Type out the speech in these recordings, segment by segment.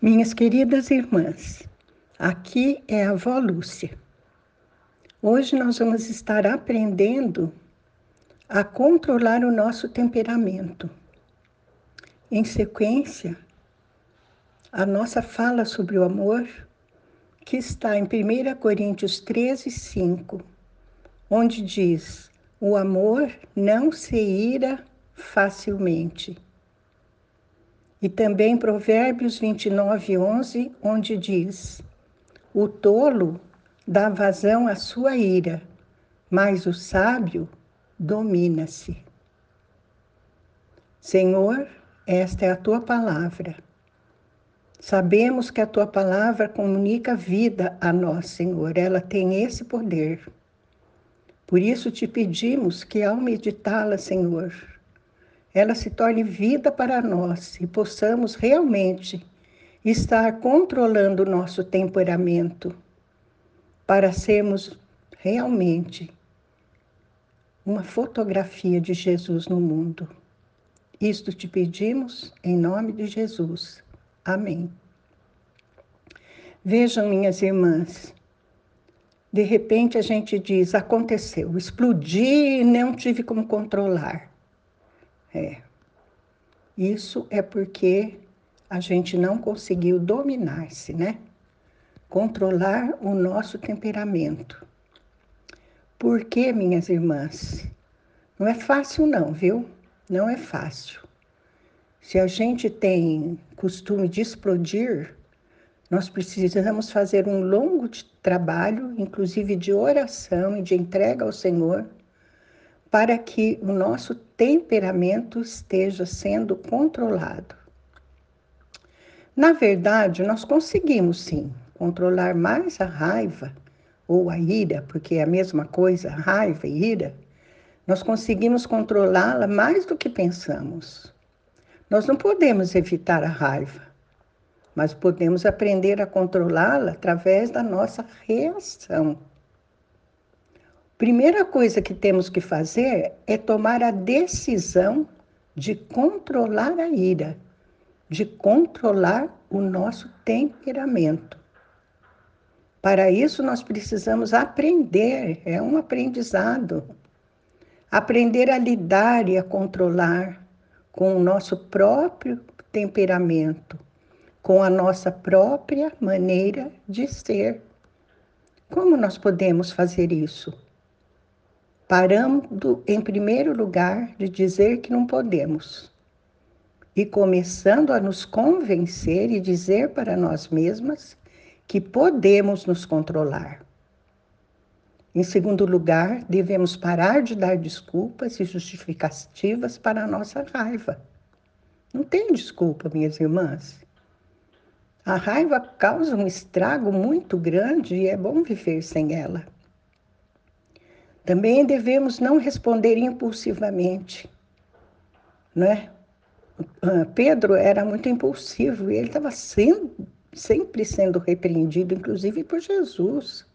Minhas queridas irmãs, aqui é a avó Lúcia. Hoje nós vamos estar aprendendo a controlar o nosso temperamento. Em sequência, a nossa fala sobre o amor, que está em 1 Coríntios 13, 5, onde diz: O amor não se ira facilmente e também Provérbios 29, 11, onde diz: O tolo dá vazão à sua ira, mas o sábio domina-se. Senhor, esta é a tua palavra. Sabemos que a tua palavra comunica vida a nós, Senhor. Ela tem esse poder. Por isso te pedimos que, ao meditá-la, Senhor, ela se torne vida para nós e possamos realmente estar controlando o nosso temperamento para sermos realmente uma fotografia de Jesus no mundo. Isto te pedimos em nome de Jesus. Amém. Vejam, minhas irmãs, de repente a gente diz: aconteceu, explodi e não tive como controlar. É. Isso é porque a gente não conseguiu dominar-se, né? Controlar o nosso temperamento. Por quê, minhas irmãs? Não é fácil, não, viu? Não é fácil. Se a gente tem costume de explodir, nós precisamos fazer um longo trabalho, inclusive de oração e de entrega ao Senhor, para que o nosso temperamento esteja sendo controlado. Na verdade, nós conseguimos sim controlar mais a raiva ou a ira, porque é a mesma coisa, raiva e ira. Nós conseguimos controlá-la mais do que pensamos. Nós não podemos evitar a raiva, mas podemos aprender a controlá-la através da nossa reação. Primeira coisa que temos que fazer é tomar a decisão de controlar a ira, de controlar o nosso temperamento. Para isso, nós precisamos aprender, é um aprendizado. Aprender a lidar e a controlar com o nosso próprio temperamento, com a nossa própria maneira de ser. Como nós podemos fazer isso? Parando em primeiro lugar de dizer que não podemos e começando a nos convencer e dizer para nós mesmas que podemos nos controlar. Em segundo lugar, devemos parar de dar desculpas e justificativas para a nossa raiva. Não tem desculpa, minhas irmãs. A raiva causa um estrago muito grande e é bom viver sem ela. Também devemos não responder impulsivamente, né? Pedro era muito impulsivo e ele estava sempre sendo repreendido, inclusive por Jesus.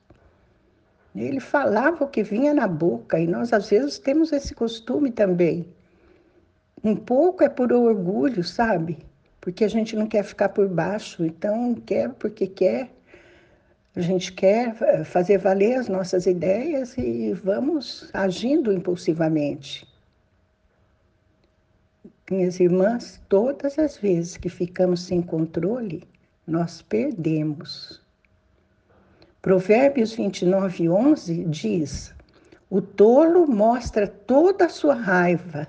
Ele falava o que vinha na boca e nós às vezes temos esse costume também. Um pouco é por orgulho, sabe? Porque a gente não quer ficar por baixo, então quer porque quer a gente quer eh, fazer valer as nossas ideias e vamos agindo impulsivamente. Minhas irmãs, todas as vezes que ficamos sem controle, nós perdemos. Provérbios 29, 11 diz: O tolo mostra toda a sua raiva,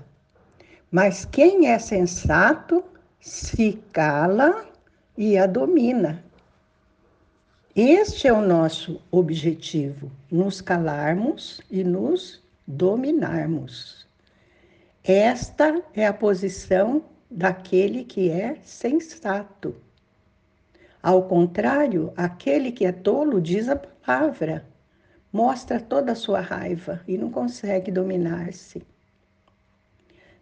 mas quem é sensato se cala e a domina. Este é o nosso objetivo: nos calarmos e nos dominarmos. Esta é a posição daquele que é sensato. Ao contrário, aquele que é tolo diz a palavra, mostra toda a sua raiva e não consegue dominar-se.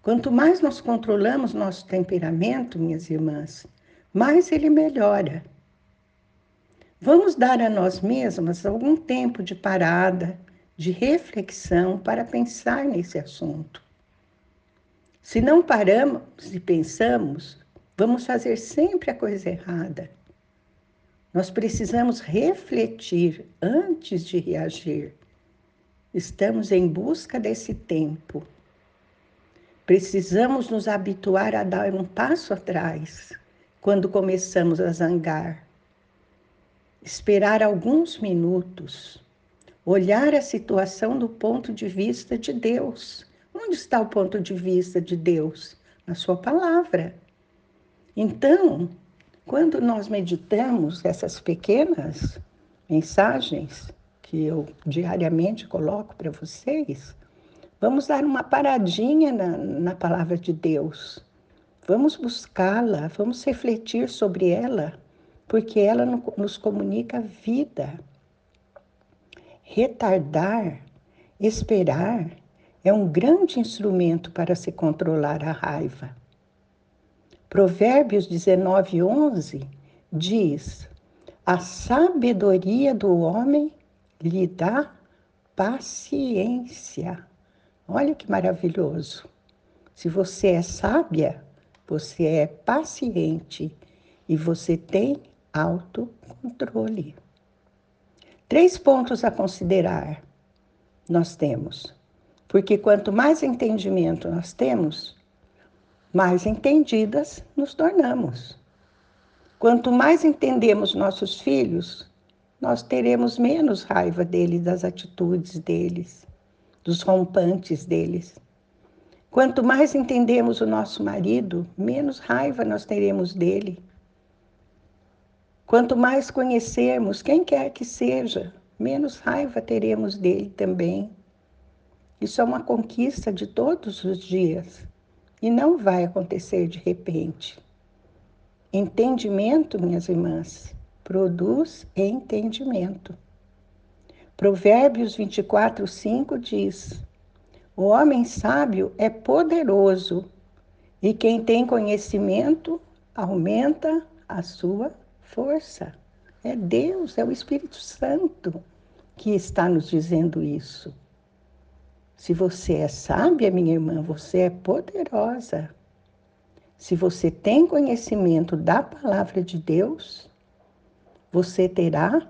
Quanto mais nós controlamos nosso temperamento, minhas irmãs, mais ele melhora Vamos dar a nós mesmas algum tempo de parada, de reflexão para pensar nesse assunto. Se não paramos e pensamos, vamos fazer sempre a coisa errada Nós precisamos refletir antes de reagir. Estamos em busca desse tempo. Precisamos nos habituar a dar um passo atrás quando começamos a zangar. Esperar alguns minutos, olhar a situação do ponto de vista de Deus. Onde está o ponto de vista de Deus? Na Sua palavra. Então, quando nós meditamos essas pequenas mensagens que eu diariamente coloco para vocês, vamos dar uma paradinha na, na palavra de Deus. Vamos buscá-la, vamos refletir sobre ela, porque ela nos comunica vida. Retardar, esperar, é um grande instrumento para se controlar a raiva. Provérbios 19, 11 diz: A sabedoria do homem lhe dá paciência. Olha que maravilhoso. Se você é sábia, você é paciente e você tem autocontrole. Três pontos a considerar nós temos. Porque quanto mais entendimento nós temos, mais entendidas nos tornamos. Quanto mais entendemos nossos filhos, nós teremos menos raiva deles, das atitudes deles, dos rompantes deles. Quanto mais entendemos o nosso marido, menos raiva nós teremos dele. Quanto mais conhecermos quem quer que seja, menos raiva teremos dele também. Isso é uma conquista de todos os dias. E não vai acontecer de repente. Entendimento, minhas irmãs, produz entendimento. Provérbios 24, 5 diz: O homem sábio é poderoso, e quem tem conhecimento aumenta a sua força. É Deus, é o Espírito Santo que está nos dizendo isso. Se você é sábia, minha irmã, você é poderosa. Se você tem conhecimento da palavra de Deus, você terá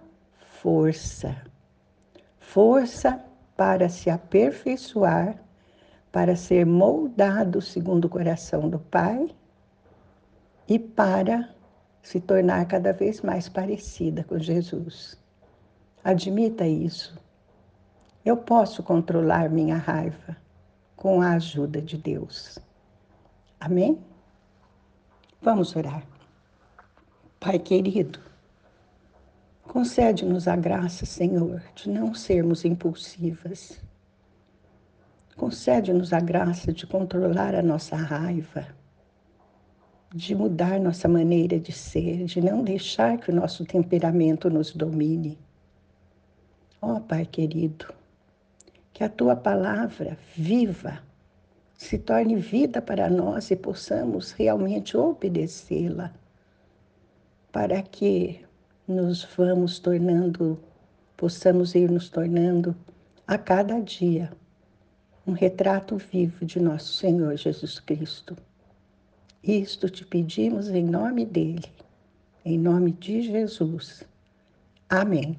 força. Força para se aperfeiçoar, para ser moldado segundo o coração do Pai e para se tornar cada vez mais parecida com Jesus. Admita isso. Eu posso controlar minha raiva com a ajuda de Deus. Amém? Vamos orar. Pai querido, concede-nos a graça, Senhor, de não sermos impulsivas. Concede-nos a graça de controlar a nossa raiva, de mudar nossa maneira de ser, de não deixar que o nosso temperamento nos domine. Ó oh, Pai querido, que a tua palavra viva se torne vida para nós e possamos realmente obedecê-la, para que nos vamos tornando, possamos ir nos tornando a cada dia um retrato vivo de nosso Senhor Jesus Cristo. Isto te pedimos em nome dele, em nome de Jesus. Amém.